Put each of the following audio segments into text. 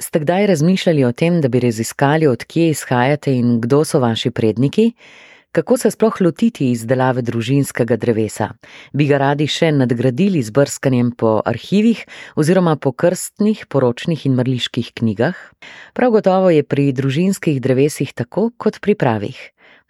Ste kdaj razmišljali o tem, da bi raziskali, odkje izhajate in kdo so vaši predniki? Kako se sploh lotiti izdelave družinskega drevesa? Bi ga radi še nadgradili z brskanjem po arhivih oziroma po krstnih, poročnih in mrliških knjigah? Prav gotovo je pri družinskih drevesih tako kot pri pravih.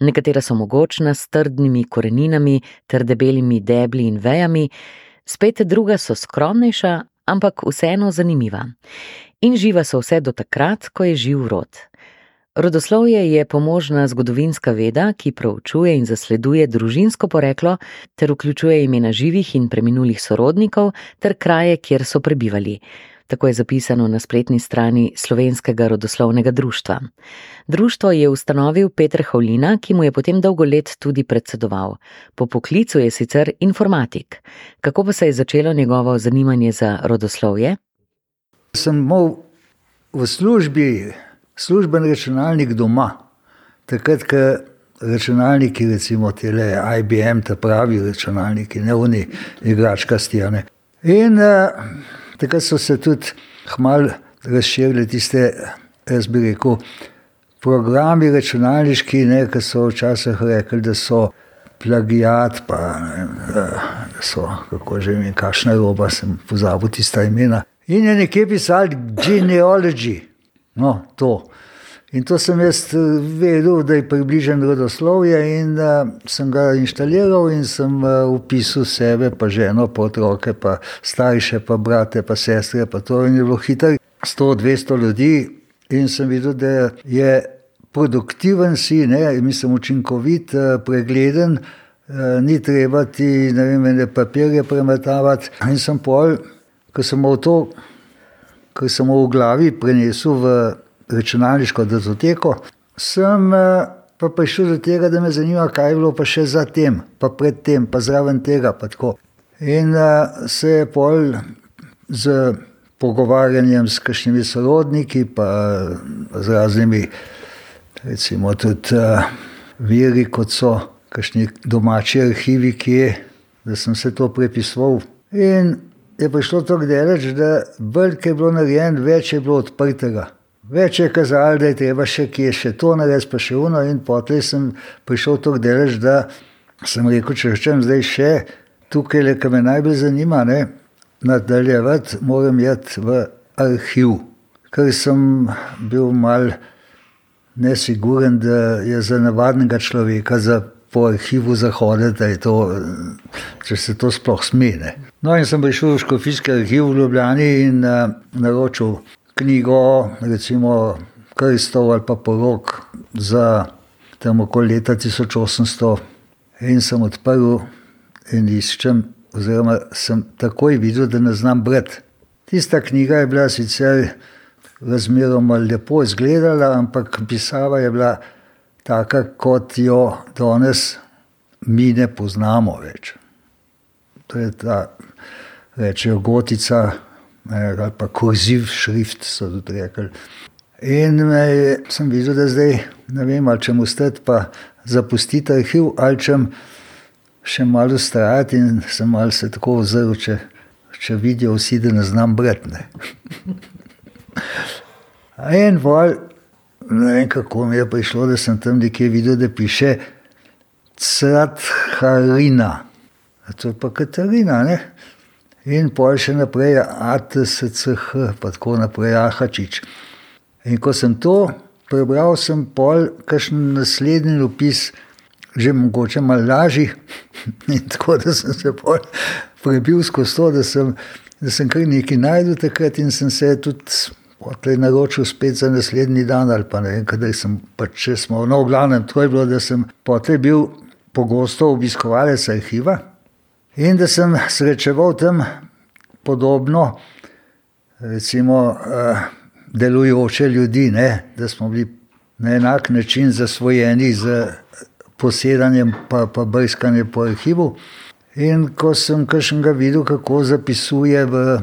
Nekatera so mogočna s trdnimi koreninami ter debelimi debli in vejami, spet druga so skromnejša, ampak vseeno zanimiva. In živa so vse do takrat, ko je živ rod. Rodoslovje je pomožna zgodovinska veda, ki proučuje in zasleduje družinsko poreklo ter vključuje imena živih in preminulih sorodnikov ter kraje, kjer so prebivali. Tako je zapisano na spletni strani Slovenskega rodoslovnega društva. Društvo je ustanovil Petr Havlina, ki mu je potem dolgo let tudi predsedoval. Po poklicu je sicer informatik. Kako pa se je začelo njegovo zanimanje za rodoslovje? Sem imel v službi služben računalnik doma, takrat, ko računalniki, recimo tele IBM, ta pravi računalniki, ne oni igračka stijane. In uh, takrat so se tudi hmal razširili tiste, jaz bi rekel, programi računalniški, ne, ki so včasih rekli, da so plagijat, pa ne, da so, kako že imen, kakšna roba, sem pozabil tista imena. In je nekje pisali genealogy, no, to. In to sem jaz vedel, da je približen rodoslovje, in uh, sem ga inštaliral in sem upisal sebe, pa ženo, pa otroke, pa starše, pa brate, pa sestre, pa to je bilo hitro, 100-200 ljudi, in sem videl, da je produktiven si, ne, mislim, učinkovit, pregleden, ni treba ti, ne vem, ne papirje premetavati. In sem pol, ko sem v to ki sem v glavi prenesel v računalniško datoteko, sem eh, pa prišel do tega, da me zanima, kaj je bilo pa še zatem, pa predtem, pa zraven tega. Pa In uh, se je pol z pogovarjanjem s kakšnimi sorodniki, pa z raznimi, recimo, tudi uh, viri, kot so kakšni domači arhivi, ki je, da sem se to prepisoval. In je prišlo tako daleč, da bolj, ki je bilo narejeno, več je bilo odprtega. Več je kazalo, da je treba še kje še to narediti, pa še uno. In potem sem prišel tako daleč, da sem rekel, če rečem zdaj še tukaj, le, kar me najbolj zanima, ne, nadaljevati, moram jeti v arhiv. Ker sem bil mal nesiguren, da je za navadnega človeka, za po arhivu zahoditi, da je to, če se to sploh smene. No, in sem prišel v Škofijski arhiv v Ljubljani in uh, naročil knjigo, recimo Kristov ali pa porok za tam okoli leta 1800 in sem odprl in iščem, oziroma sem takoj videl, da ne znam brati. Tista knjiga je bila sicer razmeroma lepo izgledala, ampak pisava je bila taka, kot jo danes mi ne poznamo več. To je ta, rečejo, gotica ali pa kurziv šrift, so tudi rekli. In me, sem videl, da zdaj ne vem, ali če mu stati pa zapustiti arhiv, ali če še malo ustrajati in sem malo se tako ozrl, če, če vidijo vsi, da ne znam brati. In vol, ne vem, kako mi je prišlo, da sem tam nekje videl, da piše Cratharina. To je pa Katarina, ne? In pol še naprej ATSCH, pa tako naprej Ahačič. In ko sem to prebral, sem pol kakšen naslednji opis, že mogoče malo lažji. In tako da sem se pol prebil skozi to, da sem, da sem kar nekaj najdel takrat in sem se tudi Potlej naročil spet za naslednji dan, ali pa ne vem, kdaj sem pač če smo. No, v glavnem, to je bilo, da sem potlej bil pogosto obiskovalec arhiva in da sem srečeval tam podobno, recimo, delujoče ljudi, ne? da smo bili na enak način zasvojeni z posedanjem pa, pa brskanjem po arhivu. In ko sem kakšnega videl, kako zapisuje v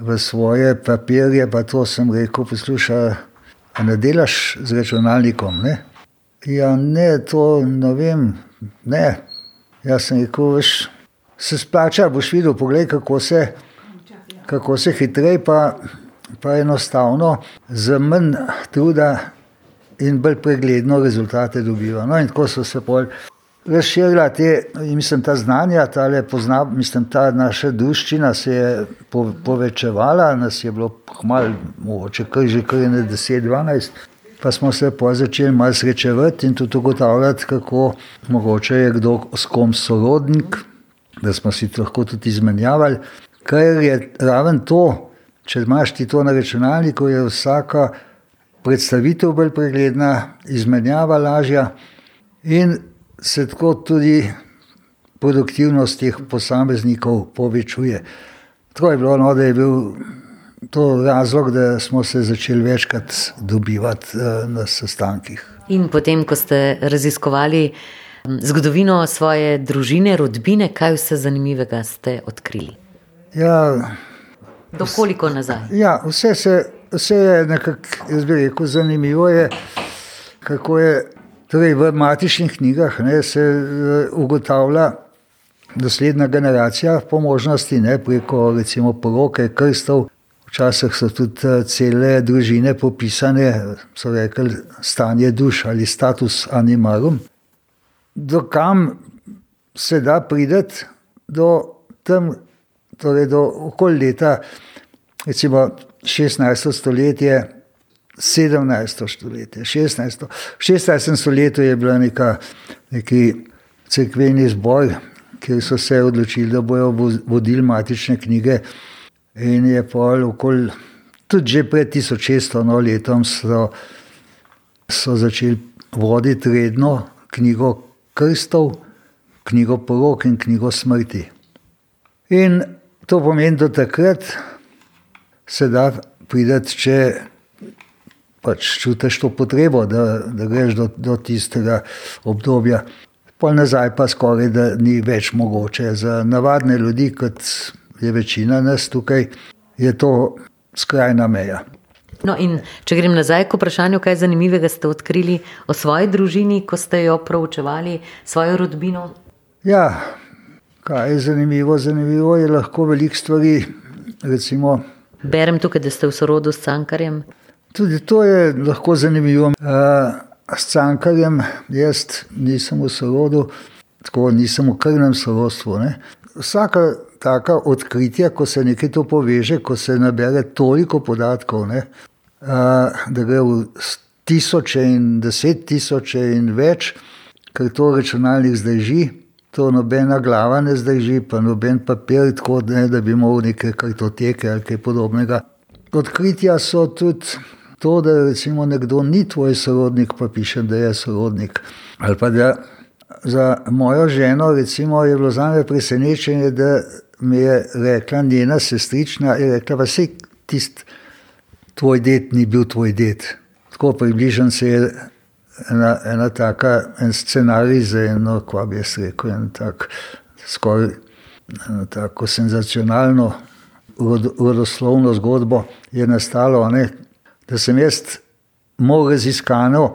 v svoje papirje, pa to sem rekel, poslušaj, ne delaš z računalnikom. Ne? Ja, ne, to ne vem, ne. Jaz sem rekel, veš, se splača, boš videl, poglej, kako se, kako se hitreje, pa pa enostavno z manj truda in bolj pregledno rezultate dobiva. No, in tako so se pol razširila te, mislim, ta znanja, ta pozna, mislim, ta naša druščina se je po, povečevala, nas je bilo malo, mogoče kar že kar ne 10-12, pa smo se pa začeli malo srečevati in tudi ugotavljati, kako mogoče je kdo s kom sorodnik, da smo si to lahko tudi izmenjavali, ker je raven to, če imaš ti to na računalniku, je vsaka predstavitev bolj pregledna, izmenjava lažja in se tako tudi produktivnost teh posameznikov povečuje. Tako je bilo, no, da je bil to razlog, da smo se začeli večkrat dobivati eh, na sestankih. In potem, ko ste raziskovali zgodovino svoje družine, rodbine, kaj vse zanimivega ste odkrili? Ja, Dokoliko nazaj? Ja, vse, se, vse je nekako, jaz bi rekel, zanimivo je, kako je Torej, v matičnih knjigah ne, se eh, ugotavlja naslednja generacija po možnosti, ne, preko recimo poroke, krstov. Včasih so tudi eh, cele družine popisane, so rekli stanje duš ali status animarum. Do kam se da prideti, do tam, torej do okoli leta, recimo 16. stoletje. 17. stoletje, 16. V 16. stoletju je bila neka, neki crkveni zbor, kjer so se odločili, da bodo vodili matične knjige. In je pol okoli, tudi že pred 1600 no, letom, so, so začeli voditi redno knjigo krstov, knjigo porok in knjigo smrti. In to pomeni, da takrat se da prideti, če pač čutiš to potrebo, da, da greš do, do tistega obdobja. Pol nazaj pa skoraj da ni več mogoče. Za navadne ljudi, kot je večina nas tukaj, je to skrajna meja. No, in če grem nazaj k vprašanju, kaj zanimivega ste odkrili o svoji družini, ko ste jo proučevali, svojo rodbino? Ja, kaj je zanimivo? Zanimivo je lahko veliko stvari. Recimo, Berem tukaj, da ste v sorodu s Cankarjem. Tudi to je lahko zanimivo. S Cankarjem jaz nisem v sorodu, tako nisem v krvnem sorodstvu. Ne. Vsaka taka odkritja, ko se nekaj to poveže, ko se nabere toliko podatkov, ne, da gre v tisoče in deset tisoče in več, ker to računalnik zdrži, to nobena glava ne zdrži, pa noben papir, tako ne, da bi imel neke kartoteke ali kaj podobnega. Odkritja so tudi to, da recimo nekdo ni tvoj sorodnik, pa piše, da je sorodnik. Pa da za mojo ženo recimo, je bilo za me presenečenje, da mi je rekla njena sestrična, je rekla, da si tisti tvoj ded ni bil tvoj ded. Tako približen se je ena, ena taka, en scenarij za eno, kva bi jaz rekel, en tak skoraj tako senzacionalno rodoslovno zgodbo je nastalo, ne, da sem jaz imel raziskano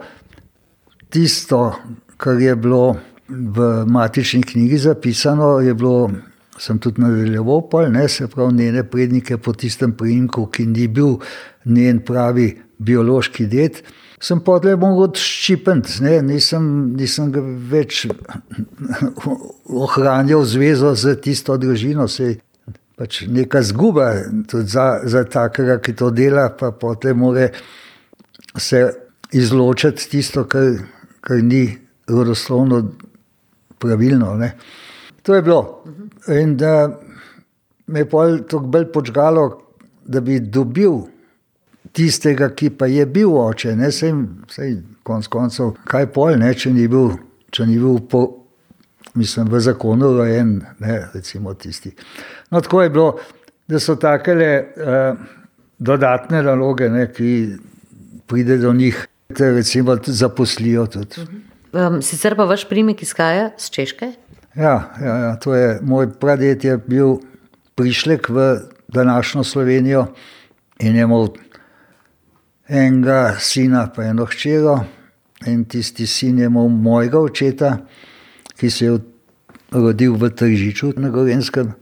tisto, kar je bilo v matični knjigi zapisano, je bilo, sem tudi nadaljeval, pol, ne, se pravi, njene prednike po tistem priimku, ki ni bil njen pravi biološki ded. Sem pa le mogel ščipati, nisem, nisem ga več ohranjal zvezo z tisto družino, sej pač neka zguba za, za takega, ki to dela, pa potem mora se izločiti tisto, kar, kar ni rodoslovno pravilno. Ne. To je bilo. In da me je pol tako bolj počgalo, da bi dobil tistega, ki pa je bil oče, ne vsem, vsej konc koncev, kaj pol, ne, če ni bil, če ni bil po, mislim, v zakonu rojen, ne, recimo tisti. No, tako je bilo, da so takele uh, dodatne naloge, ne, ki pride do njih, te recimo zaposlijo. Tudi. Um, sicer pa vaš primek izhaja z Češke? Ja, ja, ja, to je moj praded je bil prišlek v današnjo Slovenijo in je imel enega sina, pa eno hčero. In tisti sin je imel mojega očeta, ki se je rodil v Tržiču na Gorenskem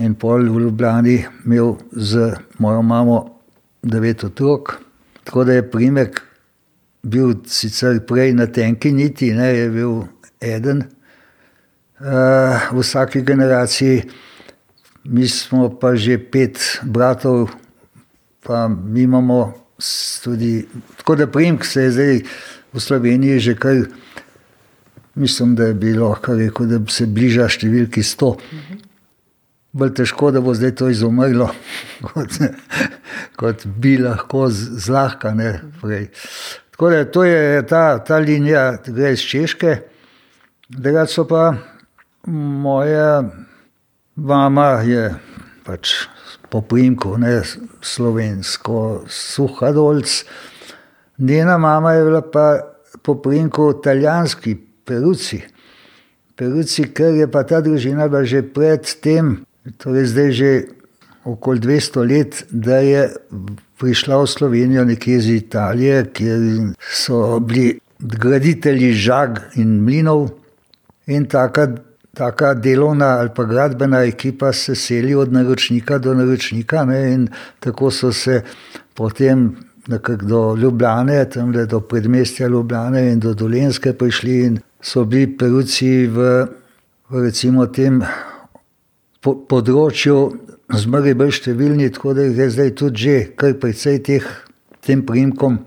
in pol v Ljubljani imel z mojo mamo devet otrok, tako da je primek bil sicer prej na tenki niti, ne, je bil eden v vsaki generaciji, mi smo pa že pet bratov, pa mi imamo tudi, tako da primek se je zdaj v Sloveniji že kar. Mislim, da je bilo, kar rekel, da se bliža številki 100. Mhm. Bolj težko, da bo zdaj to izumrlo, kot, kot bi lahko zlahka. Tako da to je ta, ta linija, ki gre iz Češke. Druga so pa moja mama, je pač po primku, ne slovensko, suhadolc. Njena mama je bila pa po primku italijanski, peruci. Peruci, ker je pa ta družina bila že pred tem, torej zdaj že okoli 200 let, da je prišla v Slovenijo nekje iz Italije, kjer so bili graditelji žag in mlinov. In taka, taka delovna ali pa gradbena ekipa se seli od naročnika do naročnika, ne, in tako so se potem do Ljubljane, tam do predmestja Ljubljane in do Dolenske prišli in so bili peruci v, v recimo tem po, področju zmeri bolj številni, tako da je zdaj tudi že kar precej teh tem primkom.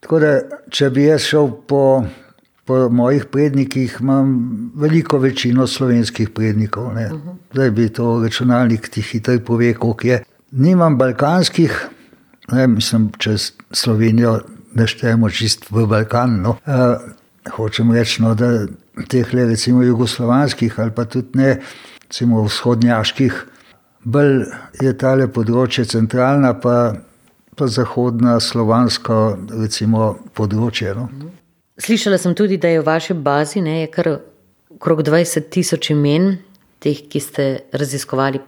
Tako da, če bi jaz šel po, po mojih prednikih, imam veliko večino slovenskih prednikov. Ne. Zdaj bi to računalnik ti hitro pove, koliko je. Nimam balkanskih, ne, mislim, čez Slovenijo ne štejemo čist v Balkan. No. Uh, hočem reči, no, da teh le recimo jugoslovanskih ali pa tudi ne, recimo vzhodnjaških, bolj je tale področje centralna, pa, pa zahodna, slovansko, recimo področje. No. Slišala sem tudi, da je v vaši bazi ne, kar okrog 20 tisoč imen, teh, ki ste raziskovali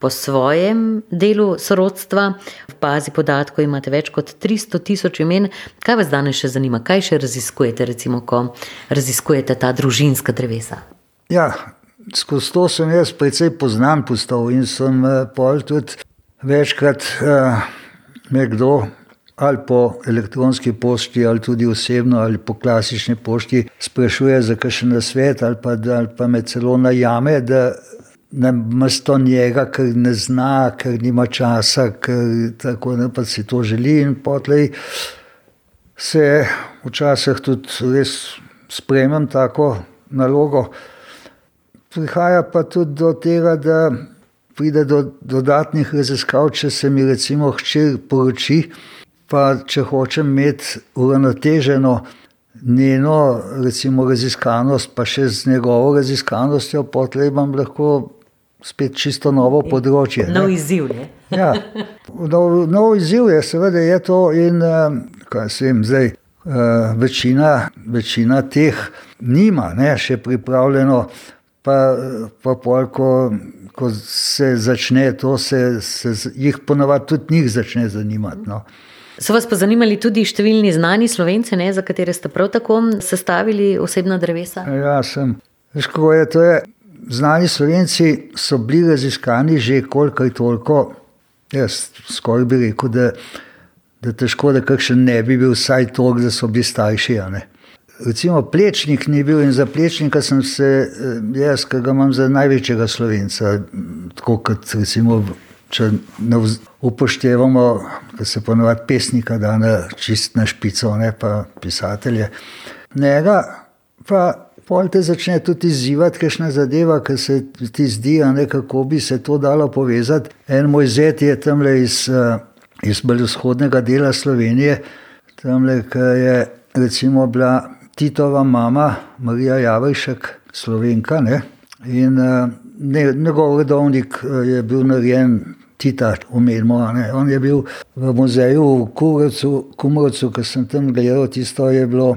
po svojem delu sorodstva. V bazi podatkov imate več kot 300 tisoč imen. Kaj vas danes še zanima, kaj še raziskujete, recimo, ko raziskujete ta družinska drevesa? Ja, skozi to sem jaz precej poznan postal in sem eh, pol tudi večkrat eh, nekdo. Ali po elektronski pošti, ali tudi osebno, ali po klasični pošti, sprašuje za kakšen svet, ali pa, ali pa me celo najame, da na mesto njega, ker ne zna, ker nima časa, ker tako ne pa si to želi. In potlej se včasih tudi res spremem tako nalogo. Prihaja pa tudi do tega, da pride do dodatnih raziskav, če se mi recimo hčer poroči, pa če hočem imeti uravnoteženo njeno recimo, raziskanost, pa še z njegovo raziskanostjo, potlej imam lahko spet čisto novo področje. Nov izziv. ja, nov, nov izziv je, seveda, je to. In, eh, kaj se jim zdaj, uh, večina, večina teh nima, ne, še pripravljeno, pa, pa pol, ko, ko se začne to, se, se jih ponovadi tudi njih začne zanimati. No. So vas pa zanimali tudi številni znani slovenci, ne, za katere ste prav tako sestavili osebna drevesa? Ja, sem. Veš, kako je to? Je? znani slovenci so bili raziskani že koliko in toliko. Jaz skoraj bi rekel, da, da težko, da kakšen ne bi bil vsaj toliko, da so bili starši. Recimo plečnik ni bil in za plečnika sem se eh, jaz, ki ga imam za največjega slovenca, tako kot recimo. Če ne upoštevamo, da se ponovadi pesnika da na čist na špico, ne pa pisatelje. Njega pa pol te začne tudi izzivati, kajšna zadeva, ki se ti zdi, ne, kako bi se to dalo povezati. En moj zet je tam le iz, eh, iz bolj vzhodnega dela Slovenije, tam le, je recimo bila Titova mama, Marija Javršek, slovenka. Ne, in eh, ne, njegov redovnik eh, je bil narejen. Tita, umenimo. On je bil v muzeju v Kumrovcu, ki sem tam gledal, tisto je bilo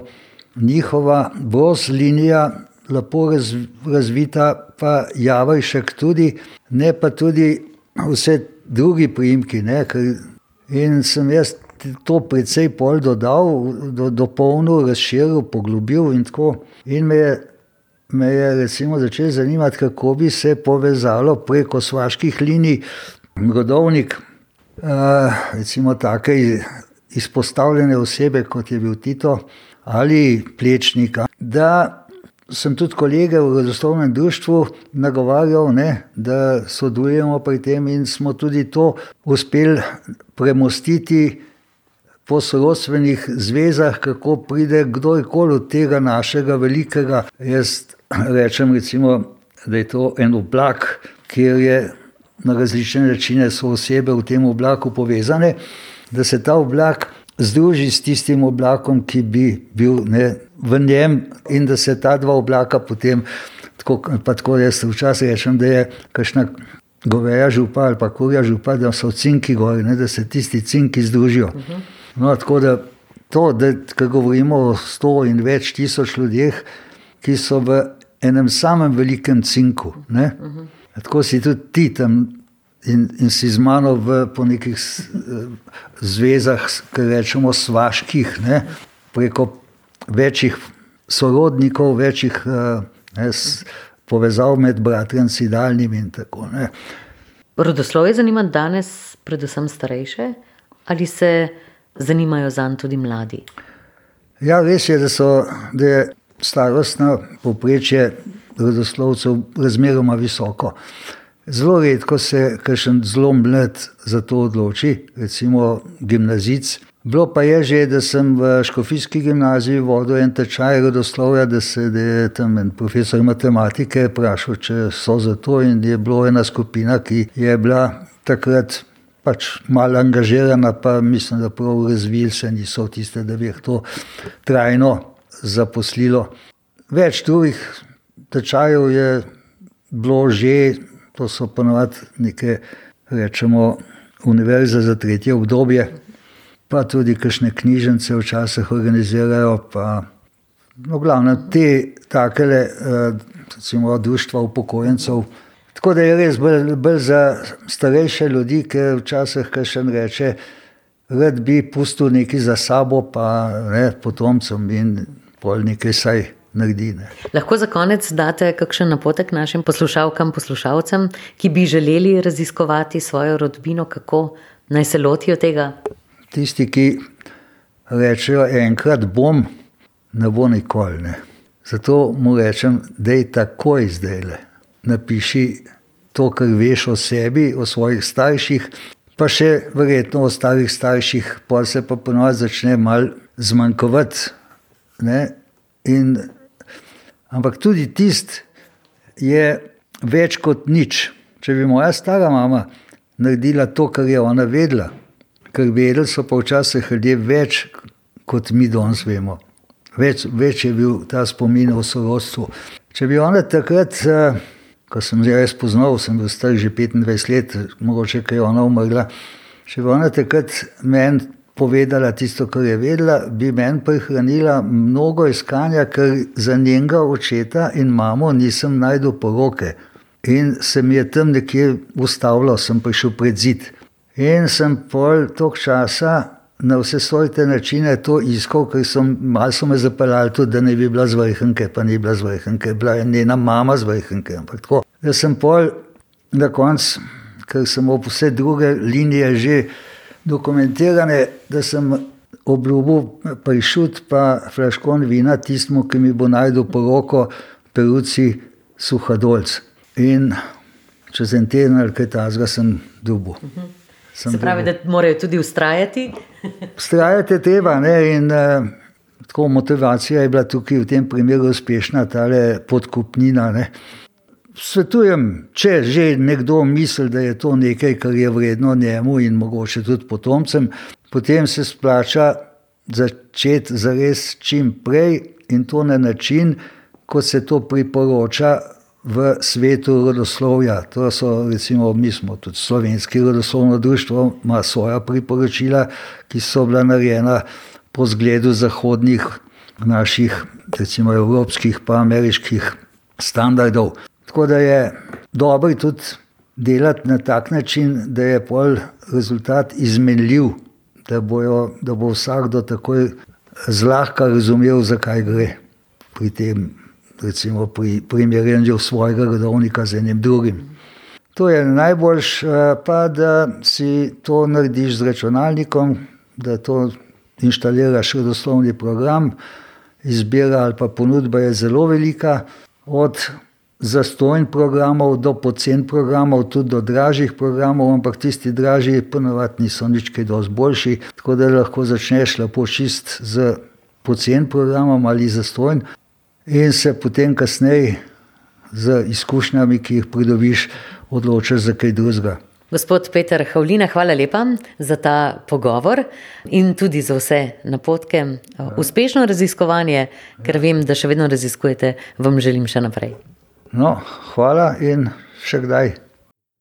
njihova bros linija lepo raz, razvita, pa Javajšek tudi, ne pa tudi vse drugi primki. Ne, in sem jaz to precej pol dodal, do, dopolnil, razširil, poglobil in tako. In me je, me je recimo začel zanimati, kako bi se povezalo preko svaških linij rodovnik recimo take izpostavljene osebe, kot je bil Tito ali Plečnik. Da sem tudi kolege v rodoslovnem društvu nagovarjal, ne, da sodelujemo pri tem in smo tudi to uspeli premostiti po sorodstvenih zvezah, kako pride kdorkoli od tega našega velikega. Jaz rečem, recimo, da je to en oblak, kjer je na različne načine so osebe v tem oblaku povezane, da se ta oblak združi s tistim oblakom, ki bi bil ne, v njem, in da se ta dva oblaka potem, tako, pa tako jaz včasih rečem, da je kakšna goveja župa ali pa kurja župa, da so cinki gori, ne, da se tisti cinki združijo. No, tako da to, da govorimo o sto in več tisoč ljudeh, ki so v enem samem velikem cinku. Ne? Tako si tudi ti tam in, in si z mano v, po nekih zvezah, ki rečemo, svaških, ne? preko večjih sorodnikov, večjih ne, povezav med bratranci, daljnimi in tako naprej. Rodoslovje zanima danes predvsem starejše ali se zanimajo zanj tudi mladi? Ja, res je, da, so, da je starostno povprečje rodoslovcev razmeroma visoko. Zelo redko se kakšen zelo mlad za to odloči, recimo gimnazic. Bilo pa je že, da sem v Škofijski gimnaziji vodil en tečaj rodoslovja, da se da je tam en profesor matematike vprašal, če so za to, in je bila ena skupina, ki je bila takrat pač malo angažirana, pa mislim, da prav razvili se niso tiste, da bi jih to trajno zaposlilo. Več drugih tečajev je bilo že, to so ponovadi neke, rečemo, univerze za tretje obdobje, pa tudi kakšne knjižnice včasih organizirajo. Pa, no, glavno te takele, recimo, društva upokojencev. Tako da je res bolj, bolj za starejše ljudi, ker včasih kakšen reče, rad bi pustil nekaj za sabo, pa ne potomcem in pol nekaj saj naredi. Ne. Lahko za konec date kakšen napotek našim poslušalkam, poslušalcem, ki bi želeli raziskovati svojo rodbino, kako naj se lotijo tega? Tisti, ki rečejo enkrat bom, ne bo nikoli. Ne. Zato mu rečem, daj takoj zdajle. Napiši to, kar veš o sebi, o svojih starših, pa še verjetno o ostalih starših, pol se pa ponovadi začne malo zmanjkovati. Ne. In Ampak tudi tisti je več kot nič. Če bi moja stara mama naredila to, kar je ona vedela, ker vedeli so pa včasih ljudje več, kot mi danes vemo. Več, več je bil ta spomin o sorodstvu. Če bi ona takrat, ko sem jo jaz spoznal, sem bil star že petindvajset let, mogoče ko je ona umrla, če bi ona takrat meni povedala tisto, kar je vedela, bi meni prihranila mnogo iskanja, ker za njenega očeta in mamo nisem našel poroke. In se mi je tam nekje ustavilo, sem prišel pred zid. In sem pol toliko časa na vse svoje načine to iskal, ker so, malo so me zapeljali tudi, da ne bi bila z Vrhnika, pa ni bila z Vrhnika, bila je njena mama z Vrhnika. Ampak tako, da sem pol na koncu, ker sem ob vse druge linije že dokumentirane, da sem obljubil pršut pa flaškon vina tistemu, ki mi bo našel poroko, peruci Suhadolc. In čez en teden ali kaj takega sem dobil. Sem Se pravi, dobil. da morajo tudi? Vztrajati je treba, ne, in tako motivacija je bila tukaj v tem primeru uspešna, tale podkupnina, ne. Svetujem, če že nekdo misli, da je to nekaj, kar je vredno njemu in mogoče tudi potomcem, potem se splača začeti zares čim prej in to na način, kot se to priporoča v svetu rodoslovja. To so recimo, mi smo tudi slovenski rodoslovno društvo, ima svoja priporočila, ki so bila narejena po zgledu zahodnih naših, recimo evropskih pa ameriških standardov. Tako da je dobro tudi delati na tak način, da je pol rezultat izmenljiv, da bojo, da bo vsakdo takoj zlahka razumel, za kaj gre pri tem, recimo pri primerjanju svojega rodovnika z enim drugim. To je najboljš, eh, pa da si to narediš z računalnikom, da to inštaliraš rodoslovni program. Izbira ali pa ponudba je zelo velika, zastojn programov do pocen programov, tudi do dražjih programov, ampak tisti dražji ponovadi niso nič kaj dosti boljši, tako da lahko začneš lepo čist z pocen programom ali zastojn in se potem kasneje z izkušnjami, ki jih pridobiš, odločiš za kaj drugega. Gospod Peter Havlina, hvala lepa za ta pogovor in tudi za vse napotke. Uspešno raziskovanje, ker vem, da še vedno raziskujete, vam želim še naprej. No, hvala in še kdaj.